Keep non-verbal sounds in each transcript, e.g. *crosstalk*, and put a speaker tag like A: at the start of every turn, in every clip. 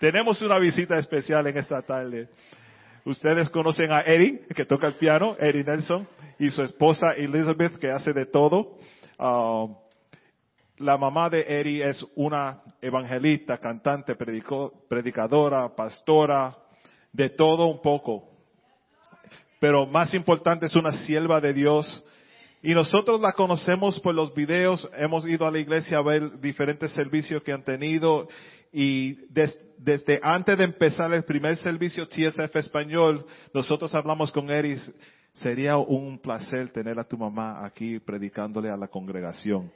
A: Tenemos una visita especial en esta tarde. Ustedes conocen a Eddie, que toca el piano, Eddie Nelson, y su esposa Elizabeth, que hace de todo. Ah, la mamá de Eddie es una evangelista, cantante, predicadora, pastora, de todo un poco. Pero más importante es una sierva de Dios. Y nosotros la conocemos por los videos, hemos ido a la iglesia a ver diferentes servicios que han tenido y desde antes de empezar el primer servicio TSF español, nosotros hablamos con Eris, sería un placer tener a tu mamá aquí predicándole a la congregación.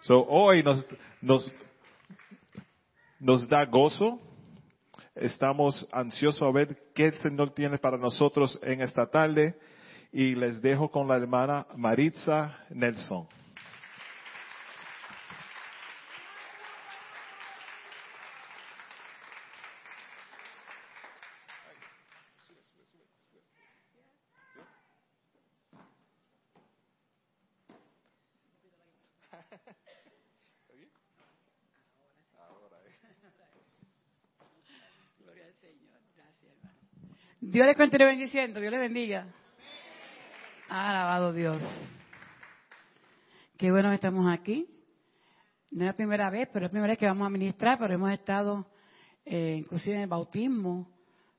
A: So, hoy nos, nos, nos da gozo, estamos ansiosos a ver qué el Señor tiene para nosotros en esta tarde y les dejo con la hermana Maritza Nelson.
B: Dios le continúe bendiciendo, Dios le bendiga. Alabado Dios. Qué bueno que estamos aquí. No es la primera vez, pero es la primera vez que vamos a ministrar, pero hemos estado eh, inclusive en el bautismo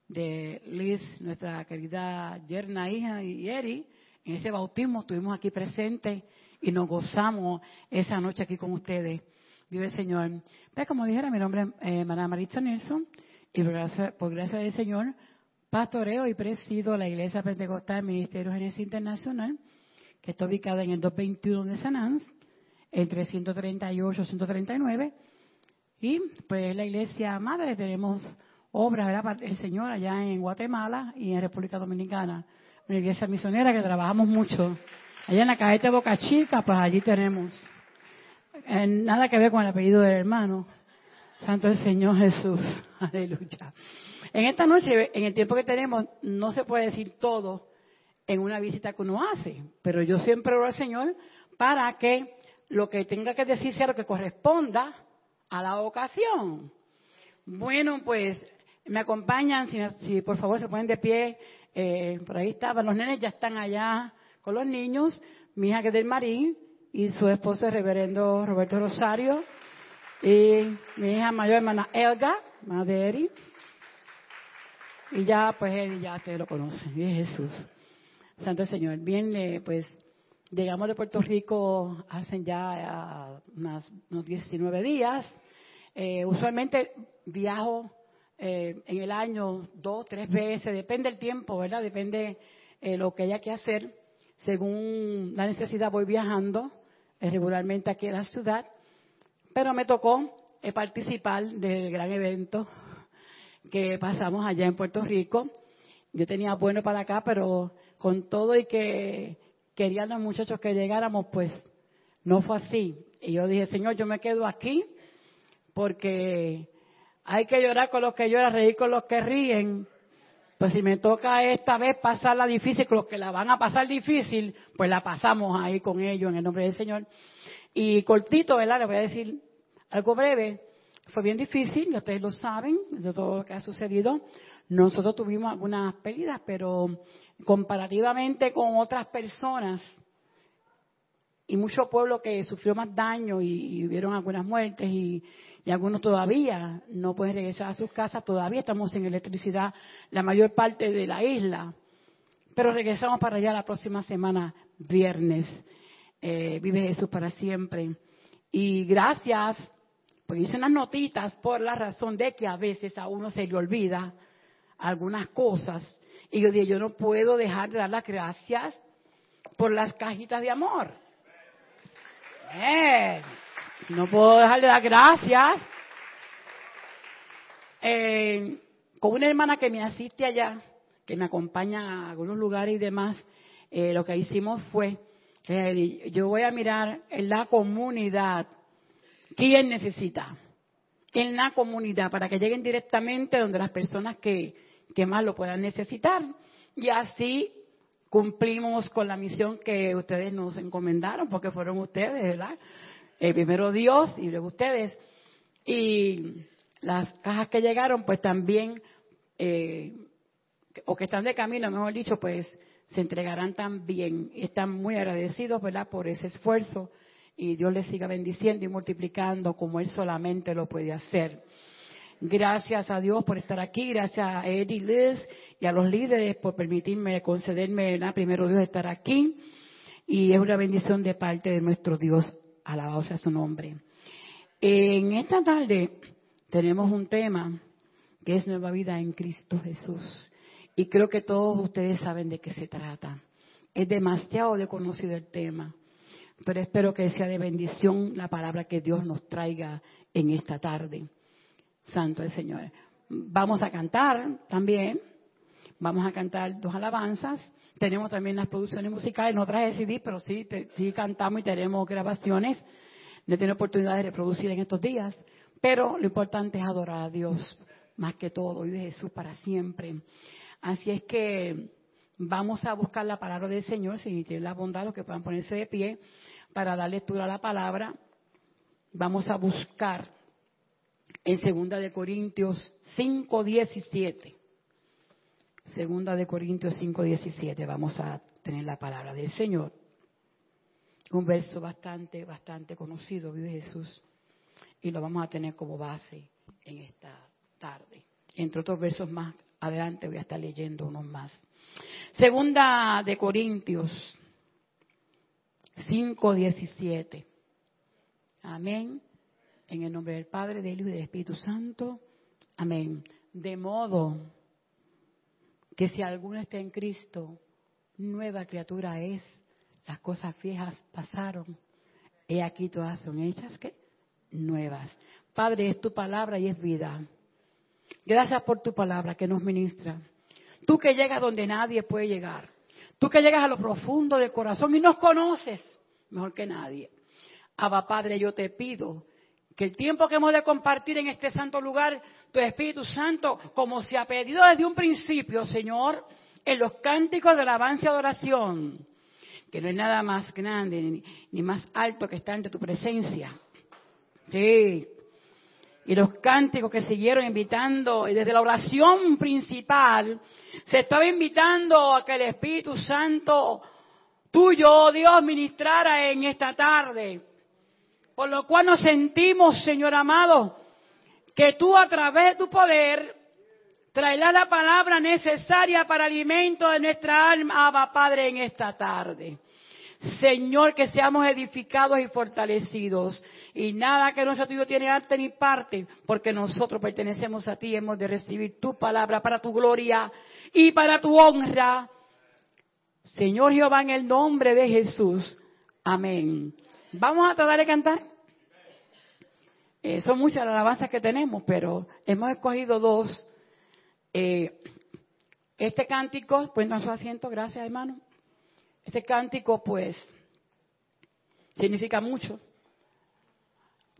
B: de Liz, nuestra querida yerna hija y Eri. En ese bautismo estuvimos aquí presentes y nos gozamos esa noche aquí con ustedes. Vive el Señor. Pues como dijera, mi nombre es eh, Maritza Nelson y por gracia, por gracia del Señor pastoreo y presido la Iglesia Pentecostal Ministerio Genesis Internacional, que está ubicada en el 221 de San Ans, entre 138 y 139. Y pues la iglesia madre tenemos obras, ¿verdad? El Señor allá en Guatemala y en República Dominicana. Una iglesia misionera que trabajamos mucho. Allá en la cajeta de Boca Chica, pues allí tenemos. Eh, nada que ver con el apellido del hermano. Santo el Señor Jesús. *laughs* Aleluya. En esta noche, en el tiempo que tenemos, no se puede decir todo en una visita que uno hace, pero yo siempre oro al Señor para que lo que tenga que decir sea lo que corresponda a la ocasión. Bueno, pues me acompañan, si, por favor se ponen de pie, eh, por ahí estaban, los nenes ya están allá con los niños, mi hija que es del Marín y su esposo el reverendo Roberto Rosario y mi hija mayor hermana Elga, madre y ya, pues él ya te lo conoce, es Jesús. Santo Señor. Bien, eh, pues llegamos de Puerto Rico hace ya unos 19 días. Eh, usualmente viajo eh, en el año dos, tres veces, depende del tiempo, ¿verdad? Depende lo que haya que hacer. Según la necesidad voy viajando regularmente aquí en la ciudad, pero me tocó participar del gran evento que pasamos allá en Puerto Rico. Yo tenía bueno para acá, pero con todo y que querían los muchachos que llegáramos, pues no fue así. Y yo dije, Señor, yo me quedo aquí porque hay que llorar con los que lloran, reír con los que ríen. Pues si me toca esta vez pasarla difícil con los que la van a pasar difícil, pues la pasamos ahí con ellos en el nombre del Señor. Y cortito, ¿verdad? Les voy a decir algo breve. Fue bien difícil, ustedes lo saben, de todo lo que ha sucedido. Nosotros tuvimos algunas pérdidas, pero comparativamente con otras personas y mucho pueblo que sufrió más daño y, hubieron algunas muertes y, y, algunos todavía no pueden regresar a sus casas, todavía estamos sin electricidad la mayor parte de la isla. Pero regresamos para allá la próxima semana, viernes. Eh, vive Jesús para siempre. Y gracias pues hice unas notitas por la razón de que a veces a uno se le olvida algunas cosas. Y yo dije, yo no puedo dejar de dar las gracias por las cajitas de amor. Eh, no puedo dejar de dar gracias. Eh, con una hermana que me asiste allá, que me acompaña a algunos lugares y demás, eh, lo que hicimos fue, yo voy a mirar en la comunidad ¿Quién necesita? En la comunidad, para que lleguen directamente donde las personas que, más lo puedan necesitar. Y así cumplimos con la misión que ustedes nos encomendaron, porque fueron ustedes, ¿verdad? Eh, primero Dios y luego ustedes. Y las cajas que llegaron, pues también, eh, o que están de camino, mejor dicho, pues se entregarán también. Están muy agradecidos, ¿verdad?, por ese esfuerzo y Dios les siga bendiciendo y multiplicando como Él solamente lo puede hacer. Gracias a Dios por estar aquí, gracias a Eddie Liz y a los líderes por permitirme, concederme, ¿verdad? primero Dios estar aquí. Y es una bendición de parte de nuestro Dios, alabado sea su nombre. En esta tarde tenemos un tema que es nueva vida en Cristo Jesús. Y creo que todos ustedes saben de qué se trata. Es demasiado desconocido el tema, pero espero que sea de bendición la palabra que Dios nos traiga en esta tarde. Santo el Señor. Vamos a cantar también. Vamos a cantar dos alabanzas. Tenemos también las producciones musicales, no traje CD, pero sí, sí cantamos y tenemos grabaciones. de tener oportunidad de reproducir en estos días. Pero lo importante es adorar a Dios más que todo y de Jesús para siempre. Así es que vamos a buscar la palabra del Señor, si tienen la bondad, los que puedan ponerse de pie para dar lectura a la palabra. Vamos a buscar en Segunda de Corintios 5:17. Segunda de Corintios 5:17. Vamos a tener la palabra del Señor. Un verso bastante, bastante conocido, vive Jesús. Y lo vamos a tener como base en esta tarde. Entre otros versos más Adelante voy a estar leyendo unos más. Segunda de Corintios 5:17. Amén. En el nombre del Padre, del Hijo y del Espíritu Santo. Amén. De modo que si alguno está en Cristo, nueva criatura es. Las cosas viejas pasaron. He aquí todas son hechas que nuevas. Padre, es tu palabra y es vida. Gracias por tu palabra que nos ministra. Tú que llegas donde nadie puede llegar. Tú que llegas a lo profundo del corazón y nos conoces mejor que nadie. Abba Padre, yo te pido que el tiempo que hemos de compartir en este santo lugar, tu Espíritu Santo, como se ha pedido desde un principio, Señor, en los cánticos de alabanza y adoración, que no es nada más grande ni, más alto que estar ante tu presencia. Sí, y los cánticos que siguieron invitando, y desde la oración principal, se estaba invitando a que el Espíritu Santo tuyo, Dios, ministrara en esta tarde. Por lo cual nos sentimos, Señor amado, que tú a través de tu poder traerás la palabra necesaria para alimento de nuestra alma, Abba Padre, en esta tarde. Señor, que seamos edificados y fortalecidos. Y nada que no sea tuyo tiene arte ni parte, porque nosotros pertenecemos a ti hemos de recibir tu palabra para tu gloria y para tu honra. Señor Jehová, en el nombre de Jesús. Amén. Vamos a tratar de cantar. Eh, son muchas las alabanzas que tenemos, pero hemos escogido dos. Eh, este cántico, pues su asiento, gracias hermano. Este cántico, pues, significa mucho.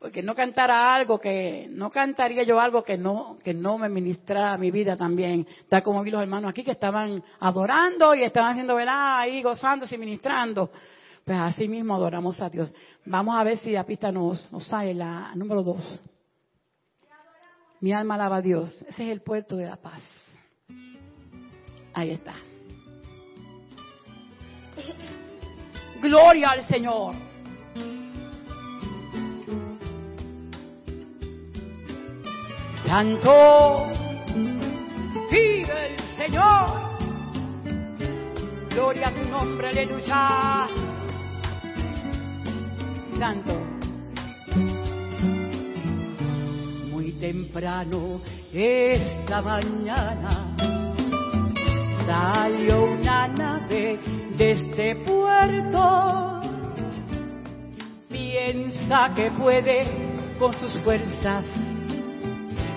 B: Porque no cantara algo que, no cantaría yo algo que no, que no me ministra mi vida también. Tal como vi los hermanos aquí que estaban adorando y estaban haciendo verdad ahí, gozándose y ministrando. Pues así mismo adoramos a Dios. Vamos a ver si la pista nos, nos sale la número dos. Mi alma alaba a Dios. Ese es el puerto de la paz. Ahí está. Gloria al Señor. Santo, vive el Señor. Gloria a tu nombre, aleluya. Santo. Muy temprano esta mañana salió una nave de este puerto. Piensa que puede con sus fuerzas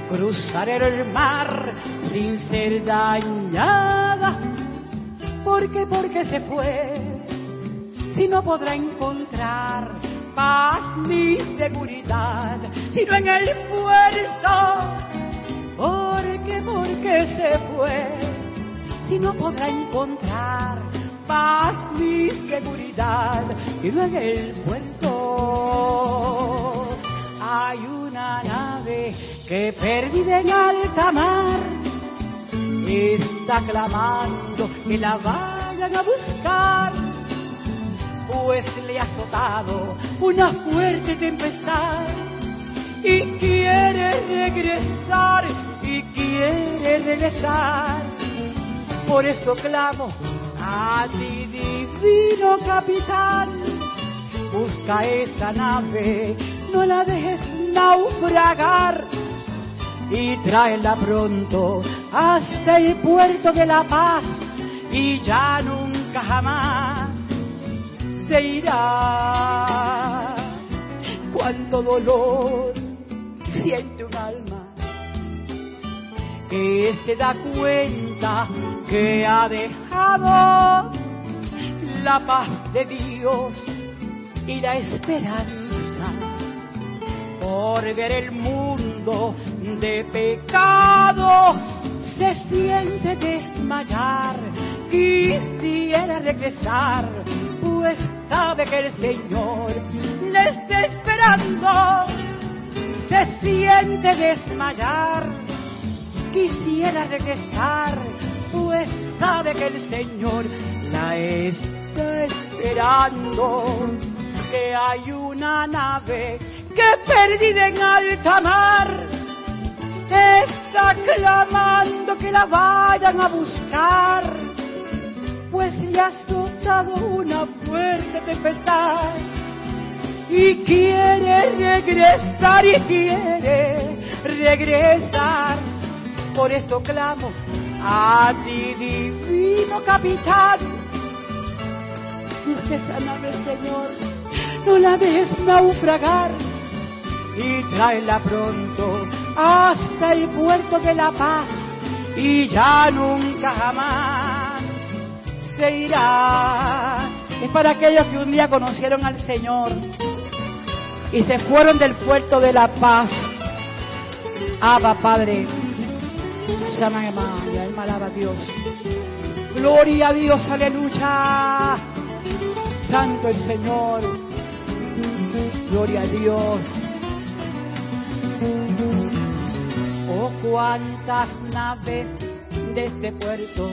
B: cruzar el mar sin ser dañada. ¿Por qué? Porque se fue. Si no podrá encontrar paz ni seguridad, sino en el puerto. ¿Por qué? Porque se fue si no podrá encontrar paz ni seguridad sino en el puerto hay una que perdida en alta mar está clamando que la vayan a buscar, pues le ha azotado una fuerte tempestad y quiere regresar y quiere regresar. Por eso clamo a ti, divino capitán, busca esa nave, no la dejes naufragar y tráela pronto hasta el puerto de La Paz y ya nunca jamás se irá. Cuánto dolor siente un alma que se da cuenta que ha dejado la paz de Dios y la esperanza por ver el mundo de pecado se siente desmayar, quisiera regresar, pues sabe que el Señor le está esperando, se siente desmayar, quisiera regresar, pues sabe que el Señor la está esperando, que hay una nave que perdida en alta mar está clamando que la vayan a buscar, pues le ha azotado una fuerte tempestad y quiere regresar y quiere regresar. Por eso clamo a ti, divino capitán, busque esa nave, Señor, no la dejes naufragar y tráela pronto hasta el puerto de La Paz y ya nunca jamás se irá. Es para aquellos que un día conocieron al Señor y se fueron del puerto de La Paz. Abba, Padre. Emma, alma alaba a Dios. Gloria a Dios, aleluya. Santo el Señor. Gloria a Dios. Cuántas naves de este puerto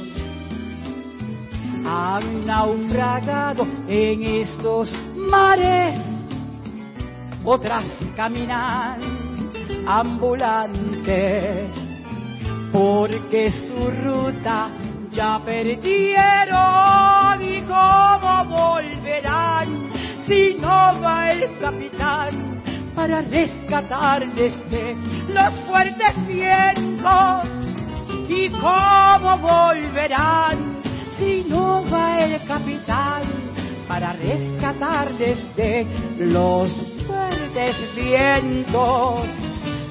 B: han naufragado en estos mares. Otras caminan ambulantes porque su ruta ya perdieron y cómo volverán si no va el capitán para rescatarles de los fuertes vientos. ¿Y cómo volverán si no va el capitán para rescatarles de los fuertes vientos?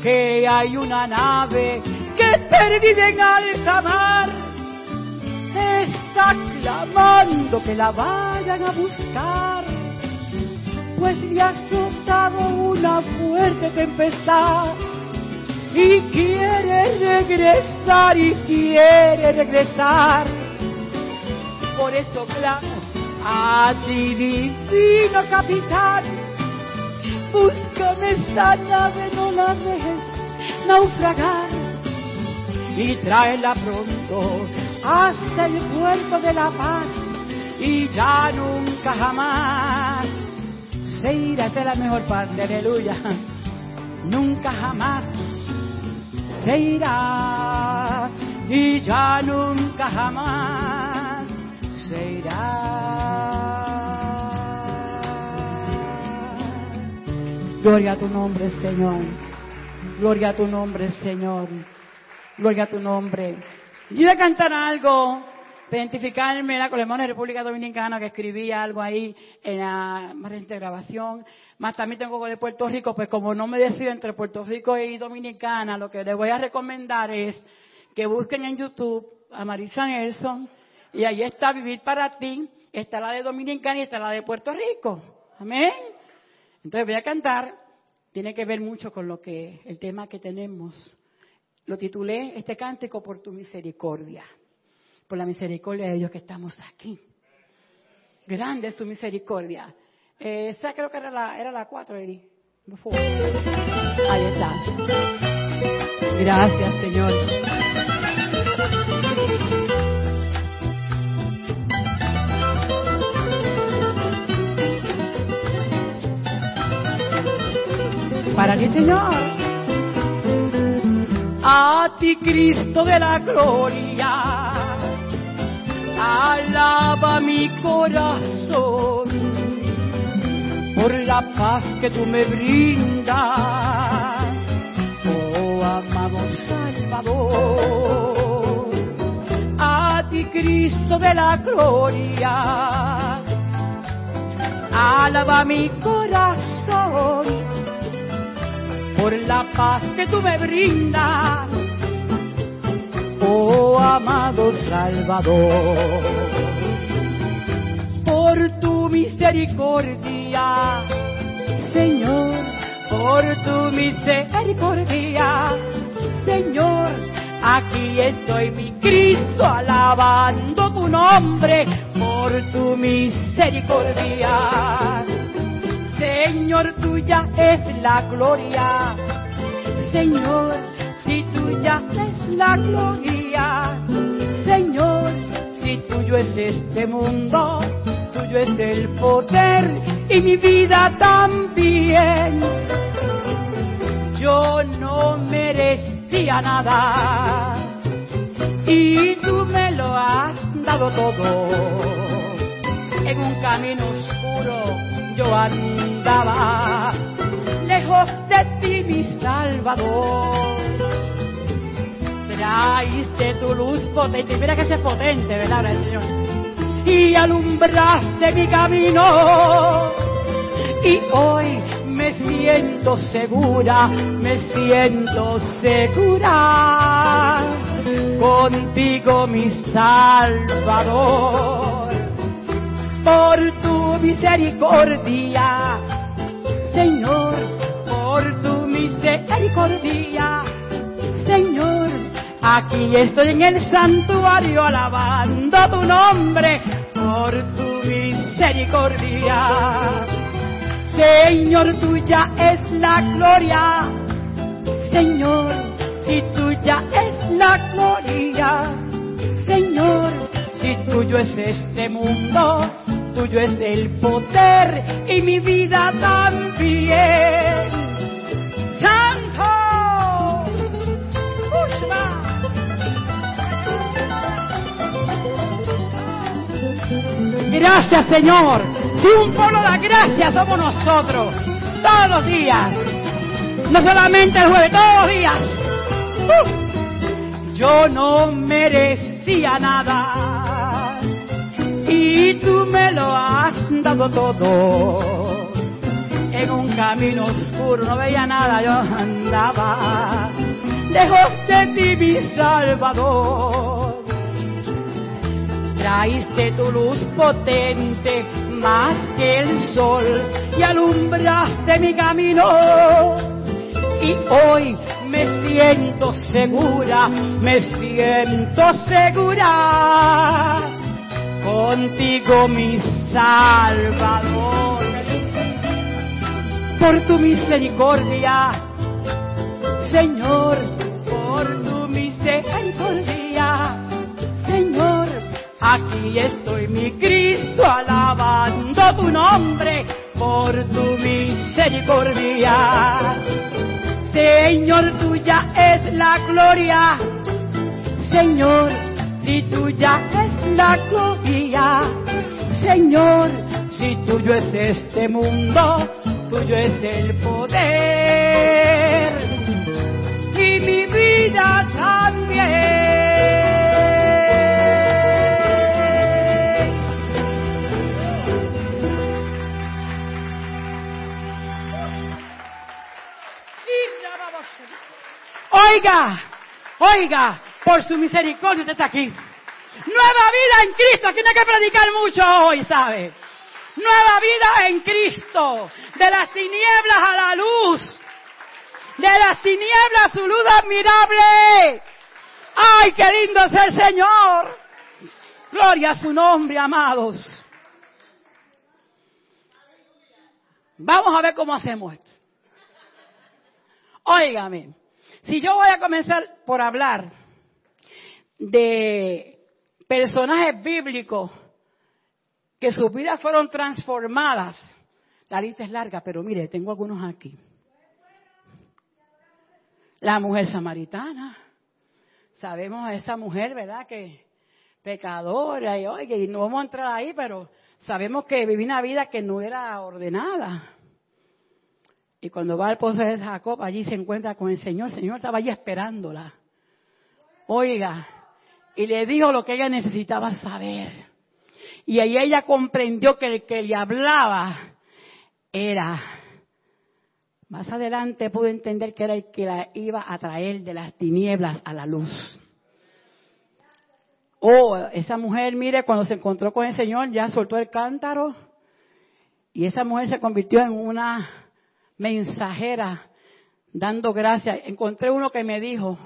B: Que hay una nave que perdida en alta mar está clamando que la vayan a buscar pues le ha azotado una fuerte tempestad y quiere regresar y quiere regresar. Por eso clamo a ti, divino capitán, búscame esta nave, no la dejes naufragar y tráela pronto hasta el puerto de la paz y ya nunca jamás se irá. Esta es la mejor parte, aleluya. Nunca jamás se irá y ya nunca jamás se irá. Gloria a tu nombre, Señor. Gloria a tu nombre, Señor. Gloria a tu nombre. Yo voy a cantar algo identificarme con la hermana de República Dominicana que escribía algo ahí en la más reciente grabación. Más también tengo de Puerto Rico, pues como no me decido entre Puerto Rico y Dominicana, lo que les voy a recomendar es que busquen en YouTube a Marisa Nelson y ahí está Vivir para ti, está la de Dominicana y está la de Puerto Rico. Amén. Entonces voy a cantar, tiene que ver mucho con lo que el tema que tenemos. Lo titulé este cántico por tu misericordia por la misericordia de Dios que estamos aquí. Grande es su misericordia. Eh, creo que era la, era la cuatro, Eri. Ahí está. Gracias, Señor. Para ti, Señor. A ti, Cristo de la gloria. Alaba mi corazón por la paz que tú me brindas, oh amado Salvador. A ti, Cristo de la gloria. Alaba mi corazón por la paz que tú me brindas, oh amado Salvador, por tu misericordia, Señor, por tu misericordia, Señor, aquí estoy mi Cristo alabando tu nombre por tu misericordia. Señor, tuya es la gloria. Señor, tuya es la gloria. Señor, si tuyo es este mundo, tuyo es el poder y mi vida también. Yo no merecía nada y tú me lo has dado todo en un camino oscuro yo andaba lejos de ti, mi Salvador. Traíste tu luz potente, mira que es potente, ¿verdad, el Señor? Y alumbraste mi camino. Y hoy me siento segura, me siento segura. Contigo, mi Salvador por tu misericordia, Señor, por tu misericordia, Señor. Aquí estoy en el santuario alabando tu nombre por tu misericordia. Señor, tuya es la gloria. Señor, si tuya es la gloria. Señor, si tuyo es este mundo, tuyo es el poder y mi vida también. Gracias Señor. Si un pueblo da gracias somos nosotros. Todos los días. No solamente el jueves, todos los días. Uh. Yo no merecía nada y tú me lo has dado todo. En un camino oscuro no veía nada, yo andaba lejos de ti, mi Salvador. Traíste tu luz potente más que el sol y alumbraste mi camino. Y hoy me siento segura, me siento segura contigo mi Salvador. Por tu misericordia, Señor, por tu misericordia, aquí estoy mi Cristo alabando tu nombre por tu misericordia. Señor, tuya es la gloria, Señor, si tuya es la gloria, Señor, si tuyo es este mundo, tuyo es el poder y mi vida también. Oiga, oiga, por su misericordia usted está aquí. Nueva vida en Cristo. Tiene que predicar mucho hoy, ¿sabe? Nueva vida en Cristo. De las tinieblas a la luz. De las tinieblas a su luz admirable. ¡Ay, qué lindo es el Señor! Gloria a su nombre, amados. Vamos a ver cómo hacemos esto. Óigame, Si yo voy a comenzar por hablar de personajes bíblicos que sus vidas fueron transformadas, la lista es larga, pero mire, tengo algunos aquí. La mujer samaritana. Sabemos a esa mujer, ¿verdad? Que pecadora y oye, y no vamos a entrar ahí, pero sabemos que vivía una vida que no era ordenada. Y cuando va al pozo de Jacob, allí se encuentra con el Señor. El Señor estaba allí esperándola. Oiga, y le dijo lo que ella necesitaba saber. Y ahí ella comprendió que el que le hablaba era, más adelante pudo entender que era el que la iba a traer de las tinieblas a la luz. Oh, esa mujer, mire, cuando se encontró con el Señor, ya soltó el cántaro. Y esa mujer se convirtió en una mensajera dando gracias. Encontré uno que me dijo,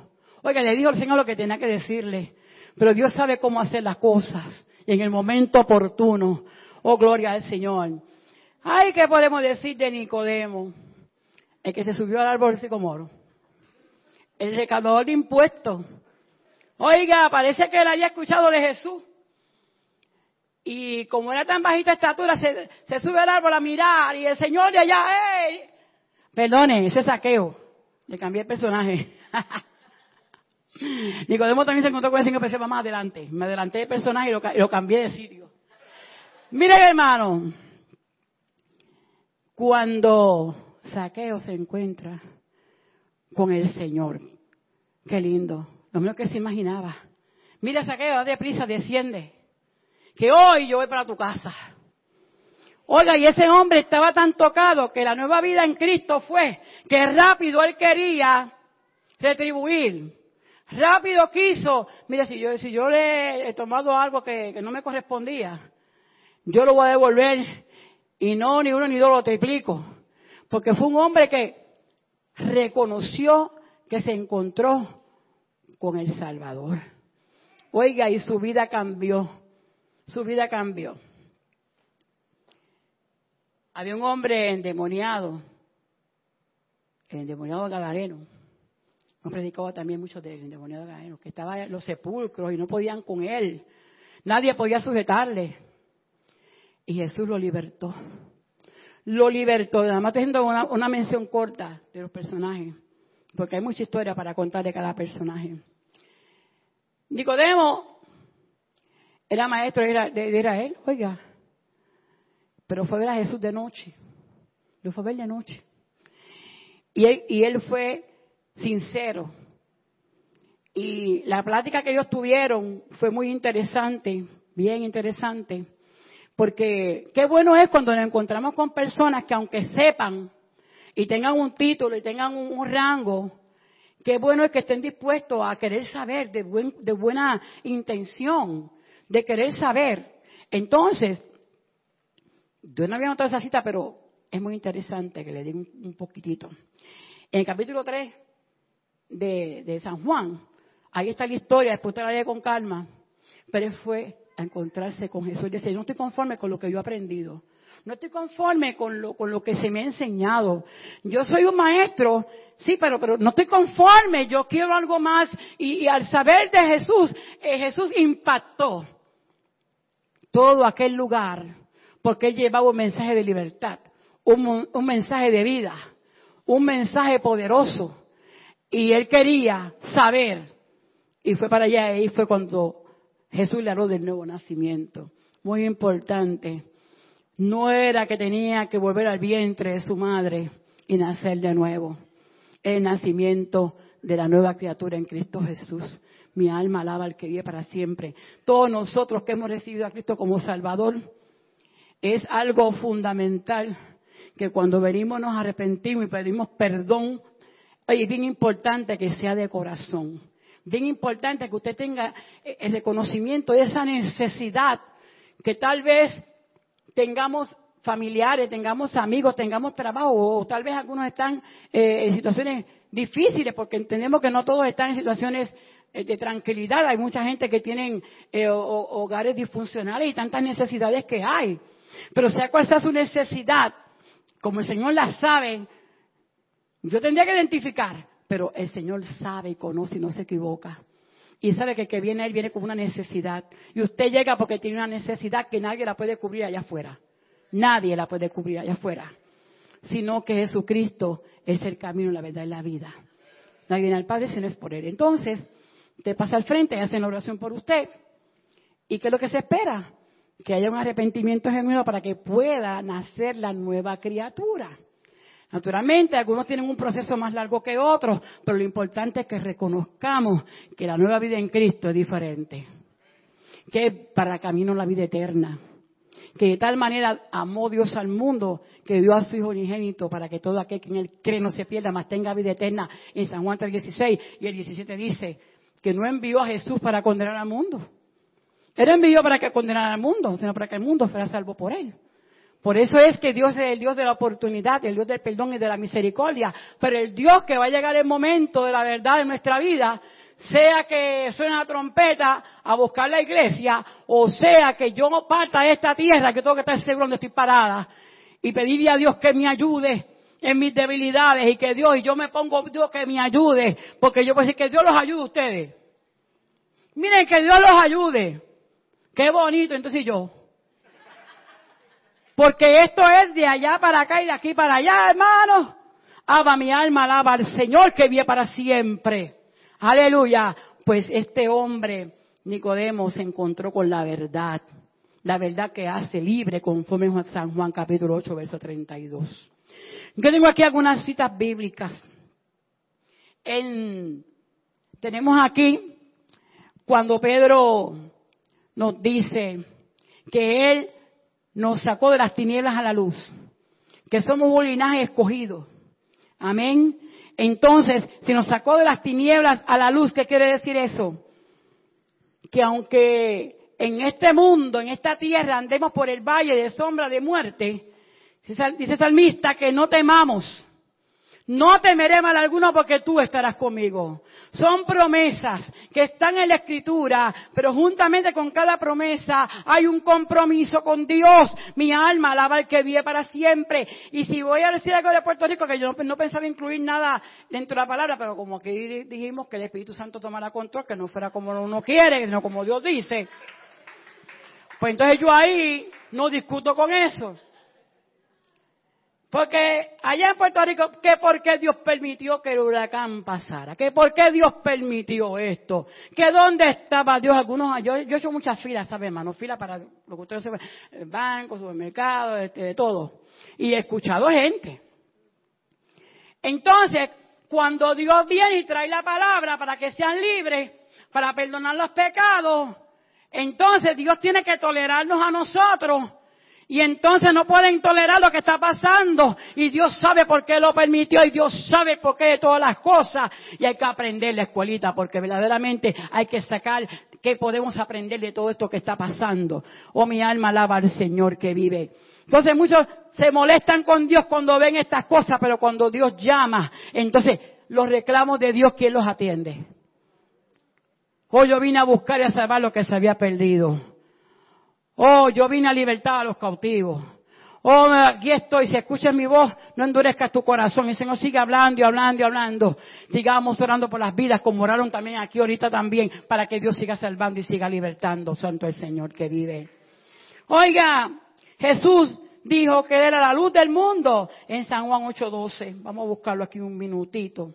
B: oiga, le dijo el Señor lo que tenía que decirle. Pero Dios sabe cómo hacer las cosas y en el momento oportuno. Oh, gloria al Señor. Ay, ¿qué podemos decir de Nicodemo? El que se subió al árbol sicomoro. El recaudador de impuestos. Oiga, parece que él había escuchado de Jesús. Y como era tan bajita estatura, se, sube al árbol a mirar y el Señor de allá. Perdone, ese saqueo. Le cambié el personaje. *laughs* Nicodemo también se encontró con el Señor, pero se va más adelante. Me adelanté de personaje y lo, cambié de sitio. Miren, hermano, cuando Saqueo se encuentra con el Señor, qué lindo, lo menos que se imaginaba. Mira, Saqueo, deprisa, desciende, que hoy yo voy para tu casa. Oiga, y ese hombre estaba tan tocado que la nueva vida en Cristo fue que rápido él quería retribuir rápido quiso, mira, si yo, si yo le he tomado algo que, no me correspondía, yo lo voy a devolver y no ni uno ni dos lo triplico. Porque fue un hombre que reconoció que se encontró con el Salvador. Oiga, y su vida cambió. Su vida cambió. Había un hombre endemoniado, endemoniado galareno nos predicaba también mucho del endemoniado Gaeno, que estaba en los sepulcros y no podían con él. Nadie podía sujetarle. Y Jesús lo libertó. Lo libertó. Nada más teniendo una, una mención corta de los personajes. Porque hay mucha historia para contar de cada personaje. Nicodemo era maestro de Israel, oiga. Pero fue a ver a Jesús de noche. Lo fue a ver de noche. Y él, y él fue sincero. Y la plática que ellos tuvieron fue muy interesante, bien interesante, porque qué bueno es cuando nos encontramos con personas que aunque sepan y tengan un título y tengan un, rango, qué bueno es que estén dispuestos a querer saber de, de buena intención, de querer saber. Entonces, yo no había notado esa cita, pero es muy interesante que le diga un, un poquitito. En el capítulo 3 de, San Juan. Ahí está la historia, después te la leí con calma. Pero fue a encontrarse con Jesús y decía, no estoy conforme con lo que yo he aprendido. No estoy conforme con lo, con lo que se me ha enseñado. Yo soy un maestro, sí, pero, pero no estoy conforme, yo quiero algo más. Y, al saber de Jesús, eh, Jesús impactó todo aquel lugar, porque él llevaba un mensaje de libertad, un, mensaje de vida, un mensaje poderoso. Y él quería saber. Y fue para allá y fue cuando Jesús le habló del nuevo nacimiento. Muy importante. No era que tenía que volver al vientre de su madre y nacer de nuevo. El nacimiento de la nueva criatura en Cristo Jesús. Mi alma alaba al que vive para siempre. Todos nosotros que hemos recibido a Cristo como Salvador, es algo fundamental que cuando venimos nos arrepentimos y pedimos perdón Oye, bien importante que sea de corazón. Bien importante que usted tenga eh, el reconocimiento de esa necesidad que tal vez tengamos familiares, tengamos amigos, tengamos trabajo, o tal vez algunos están eh, en situaciones difíciles, porque entendemos que no todos están en situaciones eh, de tranquilidad. Hay mucha gente que tienen hogares disfuncionales y tantas necesidades que hay. Pero sea cual sea su necesidad, como el Señor la sabe, yo tendría que identificar pero el Señor sabe y conoce y no se equivoca. Y sabe que el que viene Él viene con una necesidad. Y usted llega porque tiene una necesidad que nadie la puede cubrir allá afuera. Nadie la puede cubrir allá afuera. Sino que Jesucristo es el camino, la verdad y la vida. Nadie viene al Padre si no es por Él. Entonces, te pasa al frente y hacen la oración por usted. ¿Y qué es lo que se espera? Que haya un arrepentimiento genuino para que pueda nacer la nueva criatura. Naturalmente, algunos tienen un proceso más largo que otros, pero lo importante es que reconozcamos que la nueva vida en Cristo es diferente, que para camino la vida eterna, que de tal manera amó Dios al mundo que dio a su Hijo unigénito para que todo aquel que en él cree no se pierda, mas tenga vida eterna. En San Juan 3:16 y el 17 dice que no envió a Jesús para condenar al mundo. Él envió para que condenara al mundo, sino para que el mundo fuera salvo por él. Por eso es que Dios es el Dios de la oportunidad, el Dios del perdón y de la misericordia. Pero el Dios que va a llegar el momento de la verdad en nuestra vida, sea que suene la trompeta a buscar la iglesia, o sea que yo parta de esta tierra, que tengo que estar seguro donde estoy parada, y pedirle a Dios que me ayude en mis debilidades, y que Dios, y yo me pongo Dios que me ayude, porque yo puedo decir que Dios los ayude a ustedes. Miren que Dios los ayude. Qué bonito, entonces yo. Porque esto es de allá para acá y de aquí para allá, hermano. Aba mi alma, alaba al Señor que vive para siempre. Aleluya. Pues este hombre, Nicodemo, se encontró con la verdad. La verdad que hace libre conforme San Juan capítulo 8, verso 32. Yo tengo aquí algunas citas bíblicas. tenemos aquí cuando Pedro nos dice que Él nos sacó de las tinieblas a la luz, que somos un linaje escogido. Amén. Entonces, si nos sacó de las tinieblas a la luz, ¿qué quiere decir eso? Que aunque en este mundo, en esta tierra, andemos por el valle de sombra de muerte, dice salmista que no temamos, no temeré mal alguno porque tú estarás conmigo. Son promesas que están en la escritura, pero juntamente con cada promesa hay un compromiso con Dios. Mi alma alaba al que vive para siempre. Y si voy a decir algo de Puerto Rico, que yo no, pensaba incluir nada dentro de la palabra, pero como que dijimos que el Espíritu Santo tomara control, que no fuera como uno quiere, sino como Dios dice. Pues entonces yo ahí no discuto con eso. Porque allá en Puerto Rico, ¿qué por qué Dios permitió que el huracán pasara? ¿Qué por qué Dios permitió esto? ¿Que dónde estaba Dios? Algunos, yo, yo he hecho muchas filas, ¿sabes, hermano? Filas para lo que ustedes saben, bancos, supermercados, este, de todo. Y he escuchado gente. Entonces, cuando Dios viene y trae la palabra para que sean libres, para perdonar los pecados, entonces Dios tiene que tolerarnos a nosotros y entonces no pueden tolerar lo que está pasando. Y Dios sabe por qué lo permitió y Dios sabe por qué todas las cosas. Y hay que aprender la escuelita porque verdaderamente hay que sacar qué podemos aprender de todo esto que está pasando. Oh, mi alma alaba al Señor que vive. Entonces muchos se molestan con Dios cuando ven estas cosas, pero cuando Dios llama, entonces los reclamos de Dios, ¿quién los atiende? Hoy yo vine a buscar y a salvar lo que se había perdido. Oh, yo vine a libertar a los cautivos. Oh, aquí estoy, si escuchas mi voz, no endurezcas tu corazón. Y se nos sigue hablando y hablando y hablando. Sigamos orando por las vidas, como oraron también aquí ahorita también, para que Dios siga salvando y siga libertando. Santo el Señor que vive. Oiga, Jesús dijo que era la luz del mundo en San Juan 8:12. Vamos a buscarlo aquí un minutito.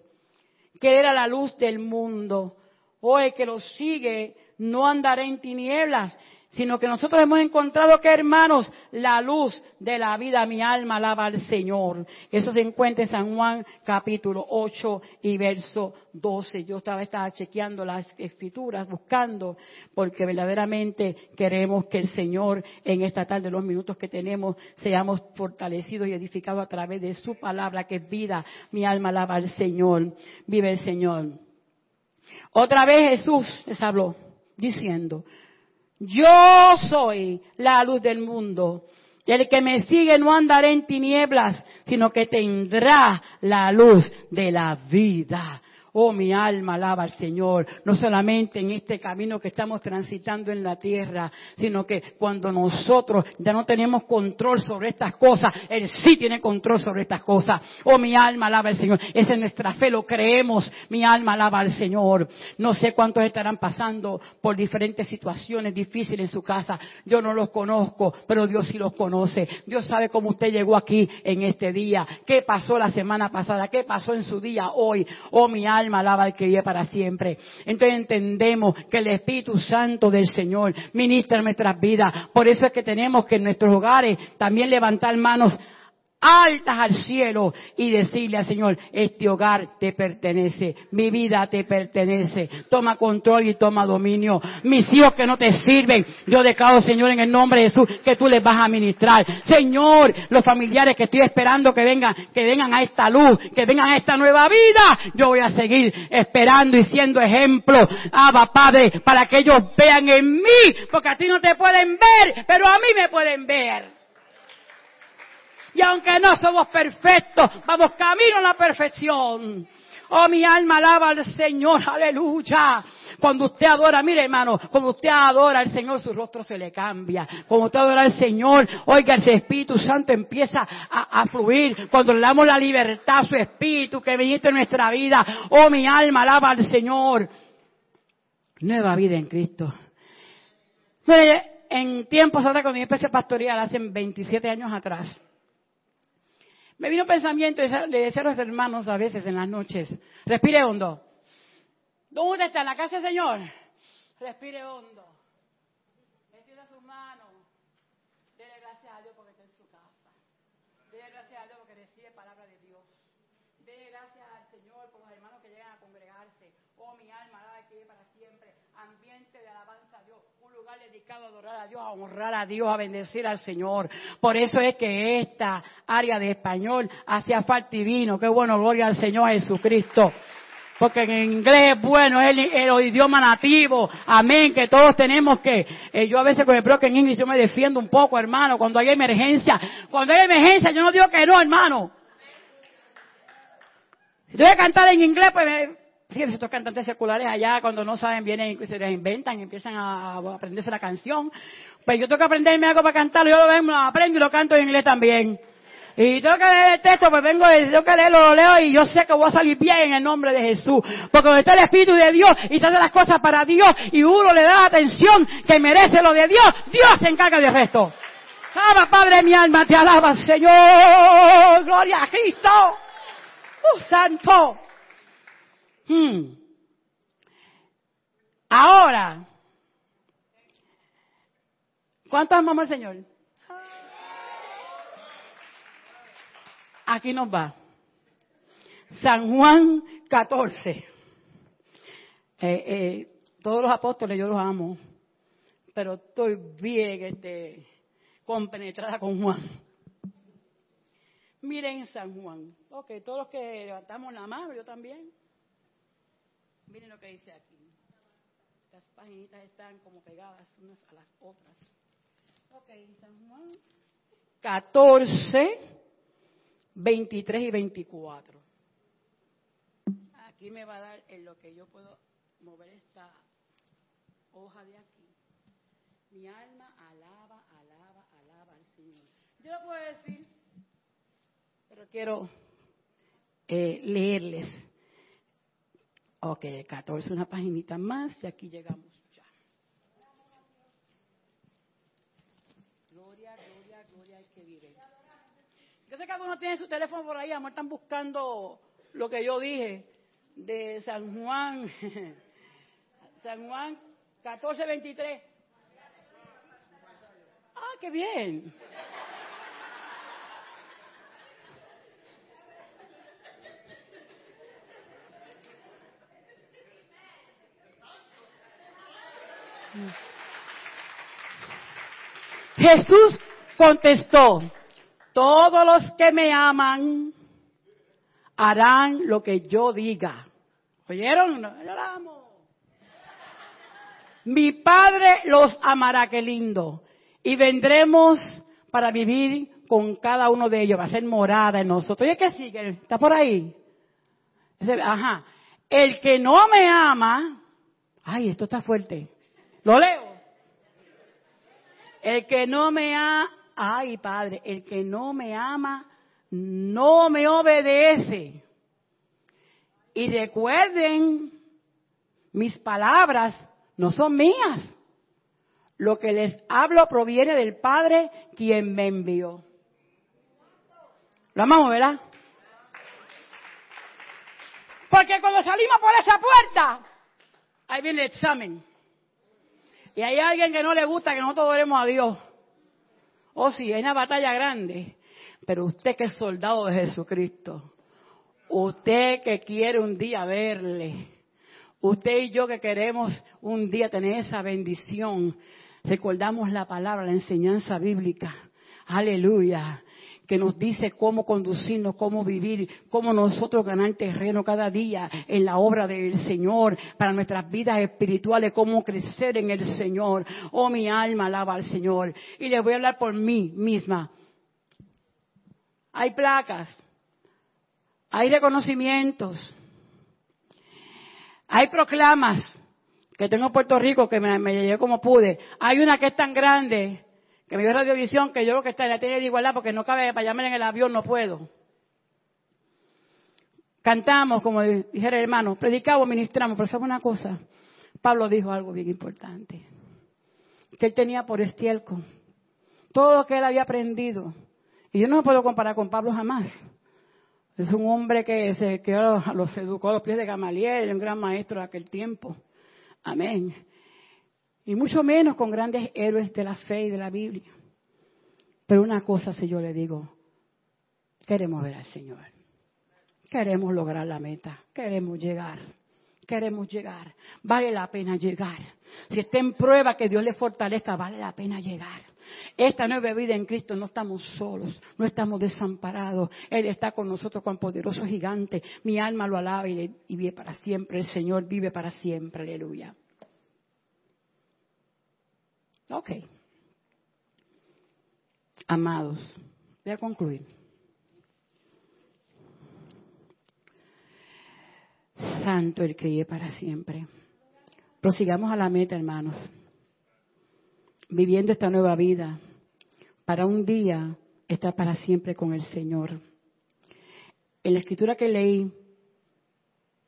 B: Que era la luz del mundo. Hoy que lo sigue no andará en tinieblas, sino que nosotros hemos encontrado que, hermanos, la luz de la vida, mi alma alaba al Señor. Eso se encuentra en San Juan capítulo 8 y verso 12. Yo estaba, estaba chequeando las escrituras, buscando, porque verdaderamente queremos que el Señor, en esta tarde, los minutos que tenemos, seamos fortalecidos y edificados a través de su palabra, que es vida. Mi alma alaba al Señor. Vive el Señor. Otra vez Jesús les habló, diciendo, yo soy la luz del mundo. El que me sigue no andará en tinieblas, sino que tendrá la luz de la vida. Oh, mi alma alaba al Señor, no solamente en este camino que estamos transitando en la tierra, sino que cuando nosotros ya no tenemos control sobre estas cosas, Él sí tiene control sobre estas cosas. Oh, mi alma alaba al Señor. Esa es nuestra fe, lo creemos. Mi alma alaba al Señor. No sé cuántos estarán pasando por diferentes situaciones difíciles en su casa. Yo no los conozco, pero Dios sí los conoce. Dios sabe cómo usted llegó aquí en este día. ¿Qué pasó la semana pasada? ¿Qué pasó en su día hoy? Oh, mi alma alma alaba al que vive para siempre. Entonces entendemos que el Espíritu Santo del Señor ministra nuestras vidas. Por eso es que tenemos que en nuestros hogares también levantar manos altas al cielo y decirle al Señor, este hogar te pertenece, mi vida te pertenece, toma control y toma dominio. Mis hijos que no te sirven, yo declaro, Señor, en el nombre de Jesús, que tú les vas a ministrar. Señor, los familiares que estoy esperando que vengan, que vengan a esta luz, que vengan a esta nueva vida, yo voy a seguir esperando y siendo ejemplo, Abba Padre, para que ellos vean en mí, porque a ti no te pueden ver, pero a mí me pueden ver. Y aunque no somos perfectos, vamos camino a la perfección. Oh, mi alma alaba al Señor, aleluya. Cuando usted adora, mire hermano, cuando usted adora al Señor, su rostro se le cambia. Cuando usted adora al Señor, oiga, el Espíritu Santo empieza a, fluir. Cuando le damos la libertad a su Espíritu que viene en nuestra vida, oh, mi alma alaba al Señor. Nueva vida en Cristo. En tiempos atrás, cuando yo empecé pastorear, hace 27 años atrás, me vino pensamiento de decir a los hermanos a veces en las noches, respire hondo. ¿Dónde está? ¿En la casa Señor? Respire hondo. Extienda sus manos. Dele gracias a Dios porque está en su casa. Dele gracias a Dios porque recibe palabra de Dios. Dele gracias al Señor por los hermanos que llegan a congregarse. Oh, mi alma, alaba que para siempre. Ambiente de alabanza a Dios lugar dedicado a adorar a Dios, a honrar a Dios, a bendecir al Señor. Por eso es que esta área de español hacía falta y vino. Qué bueno, gloria al Señor Jesucristo. Porque en inglés, bueno, es el, idioma nativo. Amén, que todos tenemos que... Eh, yo a veces con el broken English yo me defiendo un poco, hermano, cuando hay emergencia. Cuando hay emergencia, yo no digo que no, hermano. Si yo voy a cantar en inglés, pues me, Sí, estos cantantes seculares allá cuando no saben vienen y se les inventan empiezan a aprenderse la canción. Pues yo tengo que aprenderme algo para cantarlo, yo lo, vengo, aprendo y lo canto en inglés también. Y tengo que leer el texto, pues vengo, tengo que leerlo, lo leo y yo sé que voy a salir bien en el nombre de Jesús. Porque donde está el Espíritu de Dios y se hace las cosas para Dios y uno le da la atención que merece lo de Dios, Dios se encarga del resto. Ama, Padre, mi alma te alaba, Señor. Gloria a Cristo. ¡Uh, santo! Hmm. Ahora, ¿cuántos amamos al Señor? Aquí nos va. San Juan 14. Eh, eh, todos los apóstoles yo los amo, pero estoy bien este, compenetrada con Juan. Miren San Juan. Ok, todos los que levantamos la mano, yo también. Miren lo que dice aquí. Las páginas están como pegadas unas a las otras. Ok, San Juan 14, 23 y 24. Aquí me va a dar en lo que yo puedo mover esta hoja de aquí. Mi alma alaba, alaba, alaba al Señor. Yo puedo decir, pero quiero eh, leerles Ok, 14, una paginita más y aquí llegamos ya. Gloria, gloria, gloria al que vive. Yo sé que algunos tienen su teléfono por ahí, amor, están buscando lo que yo dije de San Juan. *laughs* San Juan 1423. Ah, qué bien. Jesús contestó, todos los que me aman harán lo que yo diga. ¿Oyeron? Mi Padre los amará, qué lindo. Y vendremos para vivir con cada uno de ellos, va a ser morada en nosotros. Oye, ¿qué sigue? ¿Está por ahí? Ajá. el que no me ama, ay, esto está fuerte, lo leo. El que no me ama, ay Padre, el que no me ama, no me obedece. Y recuerden, mis palabras no son mías. Lo que les hablo proviene del Padre quien me envió. Lo amamos, ¿verdad? Porque cuando salimos por esa puerta, ahí viene el examen. Y hay alguien que no le gusta que nosotros oremos a Dios. Oh, sí, hay una batalla grande. Pero usted que es soldado de Jesucristo, usted que quiere un día verle, usted y yo que queremos un día tener esa bendición, recordamos la palabra, la enseñanza bíblica. Aleluya que nos dice cómo conducirnos, cómo vivir, cómo nosotros ganar terreno cada día en la obra del Señor, para nuestras vidas espirituales, cómo crecer en el Señor. Oh, mi alma alaba al Señor. Y les voy a hablar por mí misma. Hay placas, hay reconocimientos, hay proclamas que tengo en Puerto Rico que me, me llevé como pude. Hay una que es tan grande que me dio radiovisión, que yo creo que está en la tiene de igualdad porque no cabe para llamarme en el avión, no puedo. Cantamos, como dijera el hermano, predicamos, ministramos, pero ¿sabe una cosa? Pablo dijo algo bien importante, que él tenía por estielco todo lo que él había aprendido. Y yo no me puedo comparar con Pablo jamás. Es un hombre que se que los educó a los pies de Gamaliel, un gran maestro de aquel tiempo. Amén y mucho menos con grandes héroes de la fe y de la Biblia. Pero una cosa si yo le digo, queremos ver al Señor, queremos lograr la meta, queremos llegar, queremos llegar, vale la pena llegar. Si está en prueba que Dios le fortalezca, vale la pena llegar. Esta nueva vida en Cristo no estamos solos, no estamos desamparados. Él está con nosotros con poderoso gigante. Mi alma lo alaba y, y vive para siempre. El Señor vive para siempre. Aleluya. Ok. Amados, voy a concluir. Santo el que para siempre. Prosigamos a la meta, hermanos. Viviendo esta nueva vida para un día estar para siempre con el Señor. En la escritura que leí,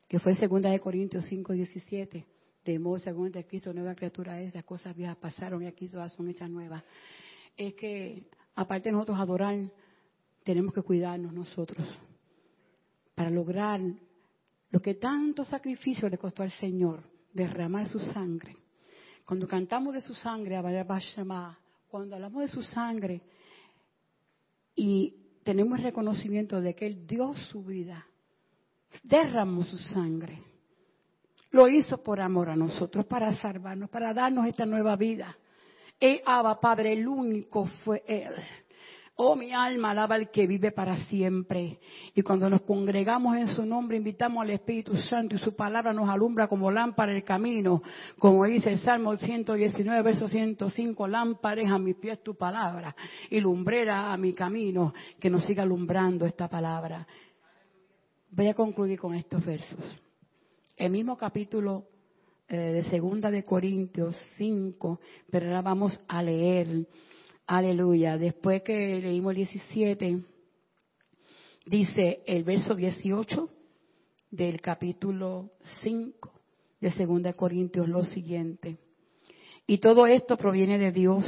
B: que fue segunda de Corintios 5, 17, de modo según de Cristo, nueva criatura es, las cosas viejas pasaron y aquí todas son hechas nuevas. Es que, aparte de nosotros adorar, tenemos que cuidarnos nosotros para lograr lo que tanto sacrificio le costó al Señor, derramar su sangre. Cuando cantamos de su sangre, cuando hablamos de su sangre y tenemos el reconocimiento de que Él dio su vida, derramó su sangre lo hizo por amor a nosotros, para salvarnos, para darnos esta nueva vida. Y Abba, Padre, el único fue Él. Oh, mi alma alaba al que vive para siempre. Y cuando nos congregamos en su nombre, invitamos al Espíritu Santo y su palabra nos alumbra como lámpara el camino. Como dice el Salmo 119, verso 105, lámparas a mis pies tu palabra y lumbrera a mi camino, que nos siga alumbrando esta palabra. Voy a concluir con estos versos el mismo capítulo eh, de segunda de Corintios 5, pero ahora vamos a leer, aleluya, después que leímos el 17, dice el verso 18 del capítulo 5 de segunda de Corintios lo siguiente. Y todo esto proviene de Dios,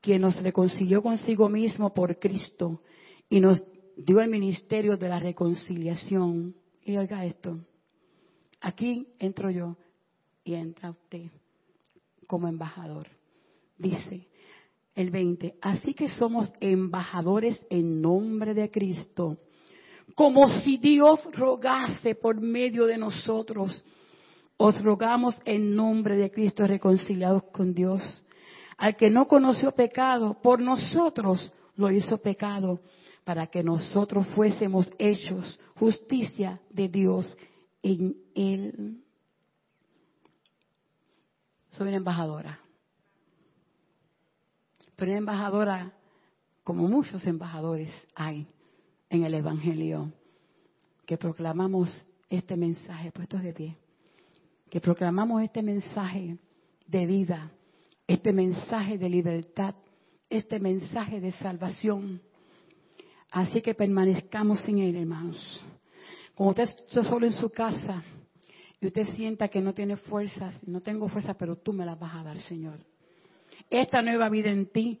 B: quien nos reconcilió consigo mismo por Cristo y nos dio el ministerio de la reconciliación. Y oiga esto Aquí entro yo y entra usted como embajador. Dice el 20, así que somos embajadores en nombre de Cristo, como si Dios rogase por medio de nosotros. Os rogamos en nombre de Cristo reconciliados con Dios. Al que no conoció pecado, por nosotros lo hizo pecado, para que nosotros fuésemos hechos justicia de Dios en Él. Soy una embajadora. Pero una embajadora, como muchos embajadores hay en el Evangelio, que proclamamos este mensaje, puestos de pie, que proclamamos este mensaje de vida, este mensaje de libertad, este mensaje de salvación. Así que permanezcamos en él, hermanos. Como usted está solo en su casa y usted sienta que no tiene fuerzas, no tengo fuerzas, pero tú me las vas a dar, Señor. Esta nueva vida en ti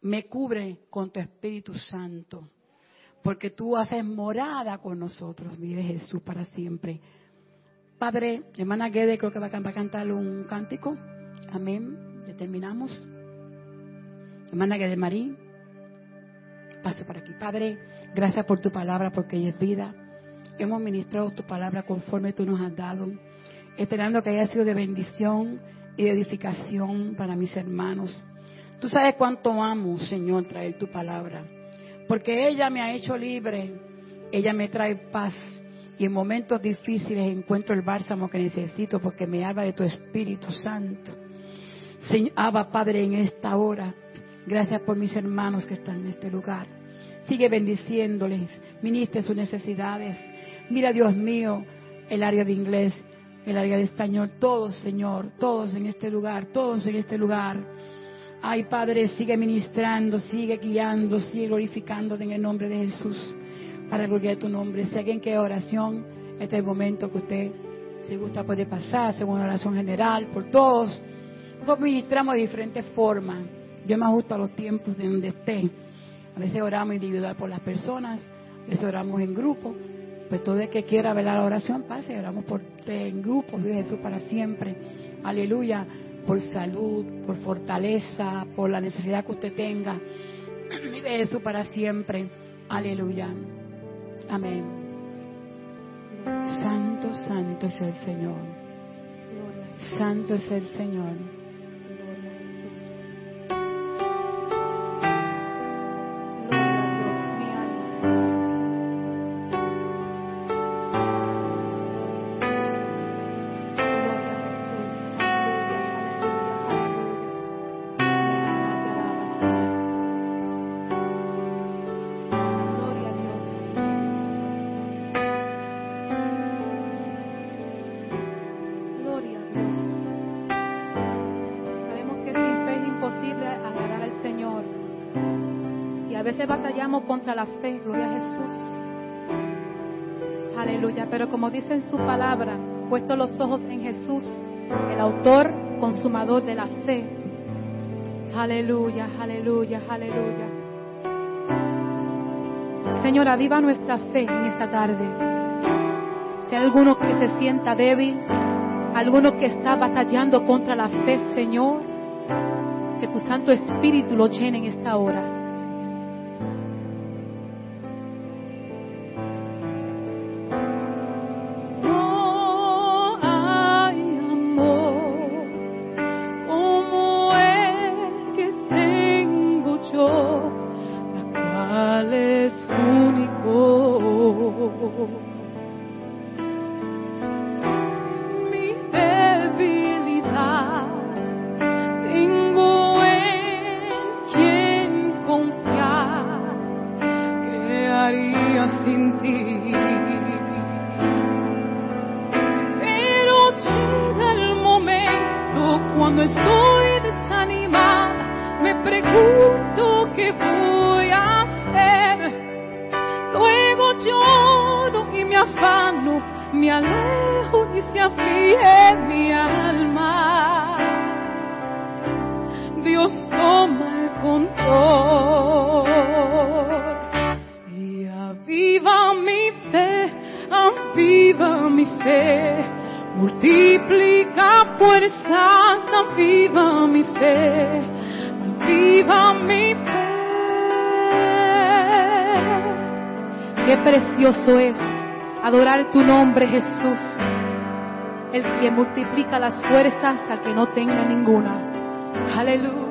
B: me cubre con tu Espíritu Santo, porque tú haces morada con nosotros, mire Jesús, para siempre. Padre, hermana Guede creo que va a cantar un cántico. Amén. Determinamos. Hermana Guede Marí, pase por aquí. Padre, gracias por tu palabra, porque ella es vida. Hemos ministrado tu palabra conforme tú nos has dado, esperando que haya sido de bendición y de edificación para mis hermanos. Tú sabes cuánto amo, Señor, traer tu palabra, porque ella me ha hecho libre, ella me trae paz y en momentos difíciles encuentro el bálsamo que necesito porque me habla de tu Espíritu Santo. Señor, Abba Padre, en esta hora, gracias por mis hermanos que están en este lugar. Sigue bendiciéndoles, ministre sus necesidades. Mira, Dios mío, el área de inglés, el área de español, todos, Señor, todos en este lugar, todos en este lugar. Ay, Padre, sigue ministrando, sigue guiando, sigue glorificándote en el nombre de Jesús, para gloria de tu nombre. Alguien que oración, este es el momento que usted, si gusta, puede pasar, según una oración general, por todos. Nosotros ministramos de diferentes formas. Yo me ajusto a los tiempos de donde esté. A veces oramos individual por las personas, a veces oramos en grupo. Pues todo el que quiera ver la oración, pase, oramos por en grupo, vive Jesús para siempre. Aleluya, por salud, por fortaleza, por la necesidad que usted tenga. *clears throat* Vive Jesús para siempre. Aleluya. Amén. Santo, santo es el Señor. Santo es el Señor.
C: Sabemos que sin fe es imposible agradar al Señor. Y a veces batallamos contra la fe, gloria a Jesús. Aleluya. Pero como dice en su palabra, puesto los ojos en Jesús, el autor, consumador de la fe. Aleluya, aleluya, aleluya. Señor, aviva nuestra fe en esta tarde. Si hay alguno que se sienta débil, alguno que está batallando contra la fe, Señor, que tu Santo Espíritu lo llene en esta hora. Aviva mi fe, aviva mi fe. Qué precioso es adorar tu nombre, Jesús, el que multiplica las fuerzas al que no tenga ninguna. Aleluya.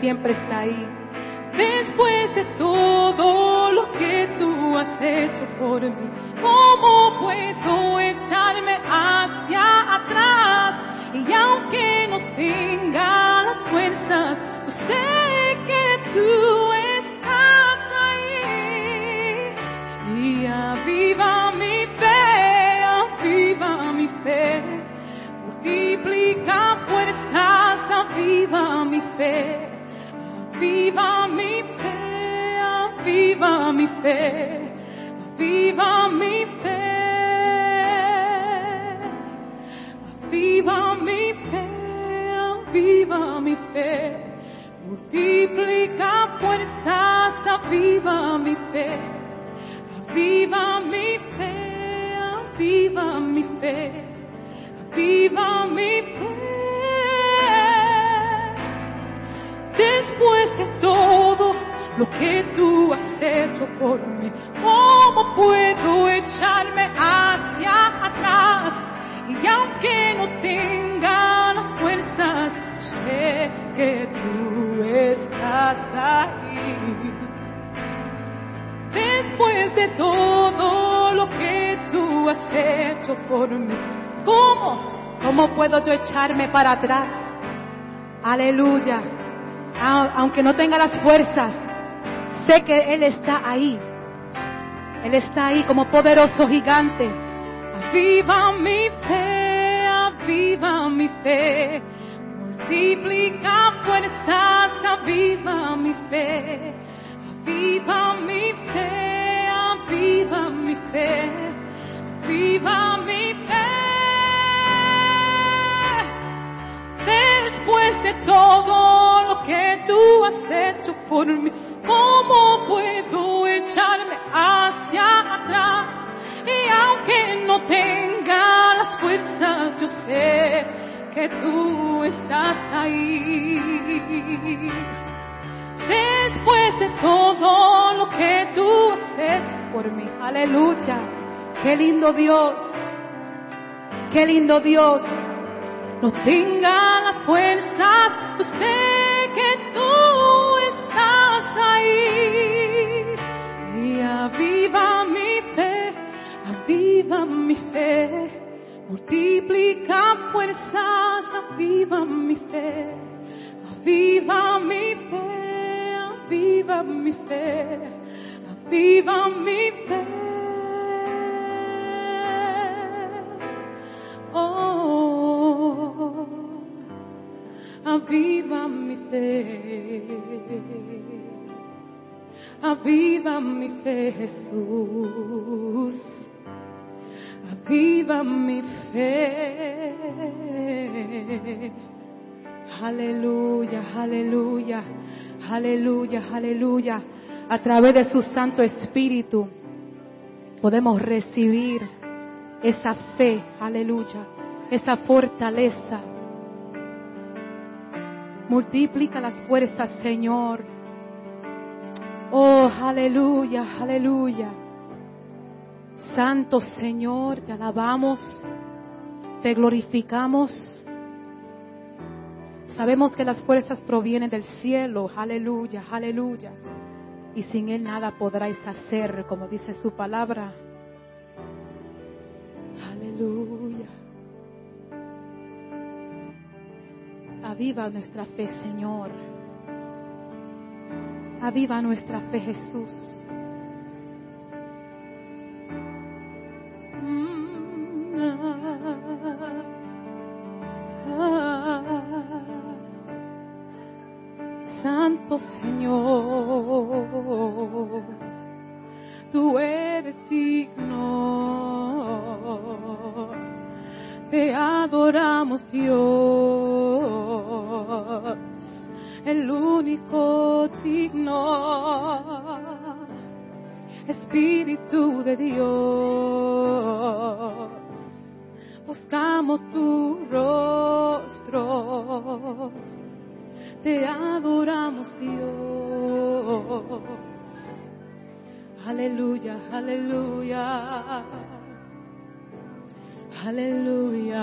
C: Siempre está ahí. Después de todo lo que tú has hecho por mí, Aviva mi fe, aviva mi fe. Aviva mi fe. Aviva mi fe, aviva mi fe. Multiplica fuerzas, aviva mi fe. Aviva mi fe, aviva mi fe. Aviva mi fe. Después de todo lo que tú has hecho por mí, ¿cómo puedo echarme hacia atrás? Y aunque no tenga las fuerzas, sé que tú estás ahí. Después de todo lo que tú has hecho por mí, ¿cómo? ¿Cómo puedo yo echarme para atrás? Aleluya. Aunque no tenga las fuerzas, sé que Él está ahí. Él está ahí como poderoso gigante. Aviva mi fe, aviva mi fe. Multiplica fuerzas, aviva mi fe. Aviva mi fe, aviva mi fe. Aviva mi fe. Después de todo lo que tú has hecho por mí, ¿cómo puedo echarme hacia atrás? Y aunque no tenga las fuerzas, yo sé que tú estás ahí. Después de todo lo que tú has hecho por mí, aleluya. Qué lindo Dios, qué lindo Dios no tenga las fuerzas, aviva mi fe, Jesús, aviva mi fe. Aleluya, aleluya, aleluya, aleluya. A través de su Santo Espíritu podemos recibir esa fe, aleluya, esa fortaleza. Multiplica las fuerzas, Señor. Oh, aleluya, aleluya. Santo Señor, te alabamos, te glorificamos. Sabemos que las fuerzas provienen del cielo, aleluya, aleluya. Y sin Él nada podráis hacer, como dice su palabra. Aleluya. Aviva nuestra fe, Señor. Ah, Aviva nuestra fe, Jesús. Santo Señor, tú eres digno, te adoramos Dios el único digno. Espíritu de Dios, buscamos tu rostro, te adoramos Dios. Aleluya, aleluya, aleluya,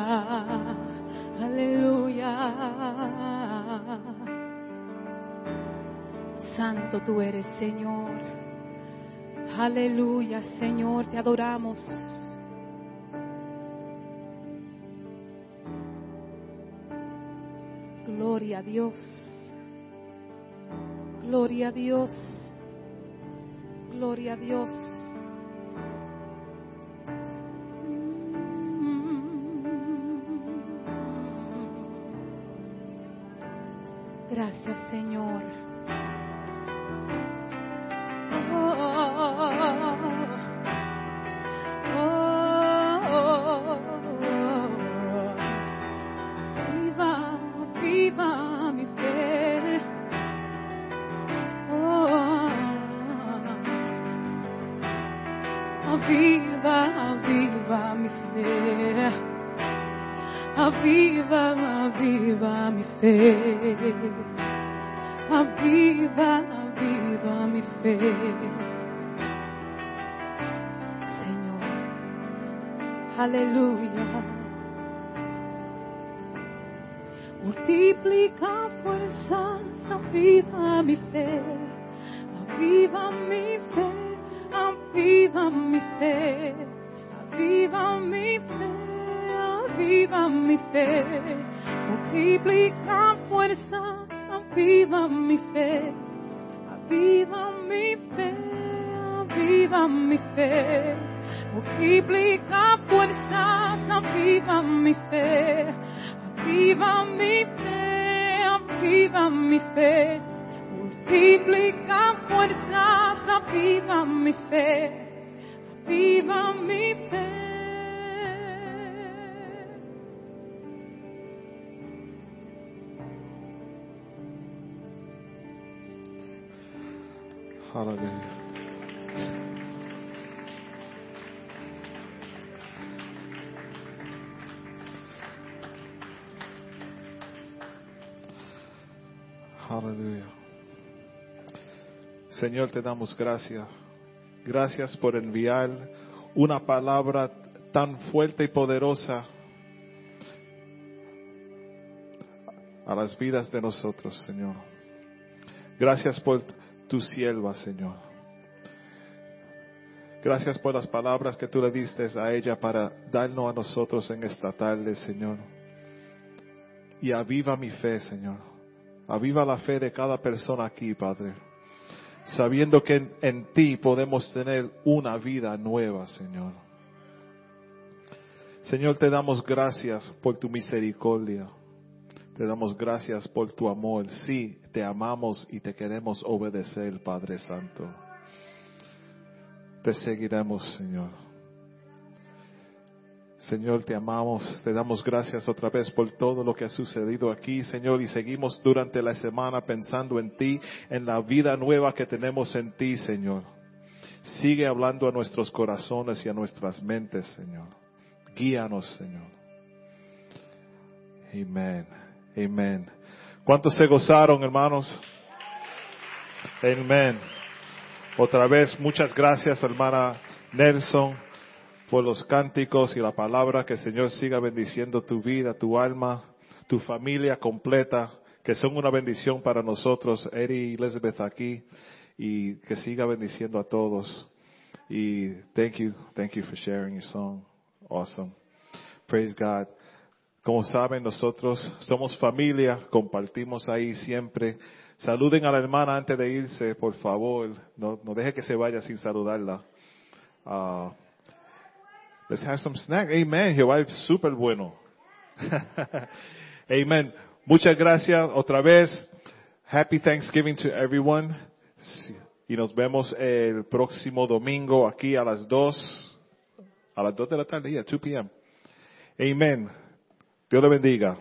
C: aleluya. Santo tú eres, Señor. Aleluya, Señor, te adoramos. Gloria a Dios. Gloria a Dios. Gloria a Dios. Viva, viva mi fe. Señor, aleluya. Multiplica fuerzas, aviva mi fe, aviva mi fe, aviva mi fe, aviva mi fe, aviva mi fe. Multiplica fuerzas, aviva mi fe, aviva mi fe, aviva mi fe. Multiplica fuerzas, aviva mi fe. Aviva mi fe, aviva mi fe, multiplica fuerzas, aviva mi fe, aviva mi fe.
A: Aleluya. Señor, te damos gracias. Gracias por enviar una palabra tan fuerte y poderosa a las vidas de nosotros, Señor. Gracias por tu sierva, Señor. Gracias por las palabras que tú le diste a ella para darnos a nosotros en esta tarde, Señor. Y aviva mi fe, Señor. Aviva la fe de cada persona aquí, Padre. Sabiendo que en, en, ti podemos tener una vida nueva, Señor. Señor, te damos gracias por tu misericordia. Te damos gracias por tu amor. Sí, te amamos y te queremos obedecer, Padre Santo. Te seguiremos, Señor. Señor, te amamos, te damos gracias otra vez por todo lo que ha sucedido aquí, Señor, y seguimos durante la semana pensando en ti, en la vida nueva que tenemos en ti, Señor. Sigue hablando a nuestros corazones y a nuestras mentes, Señor. Guíanos, Señor. Amén. Amén. ¿Cuántos se gozaron, hermanos? Amén. Otra vez, muchas gracias, hermana Nelson por los cánticos y la palabra, que el Señor siga bendiciendo tu vida, tu alma, tu familia completa, que son una bendición para nosotros, Eri y Elizabeth aquí, y que siga bendiciendo a todos. Y thank you, thank you for sharing your song. Awesome. Praise God. Como saben, nosotros somos familia, compartimos ahí siempre. Saluden a la hermana antes de irse, por favor. No, deje que se vaya sin saludarla. Uh, Let's have some snack. Amen. Jehová es súper bueno. *laughs* Amen. Muchas gracias otra vez. Happy Thanksgiving to everyone. Y nos vemos el próximo domingo aquí a las 2, a las 2 de la tarde, yeah, 2 p.m. Amen. Dios le bendiga.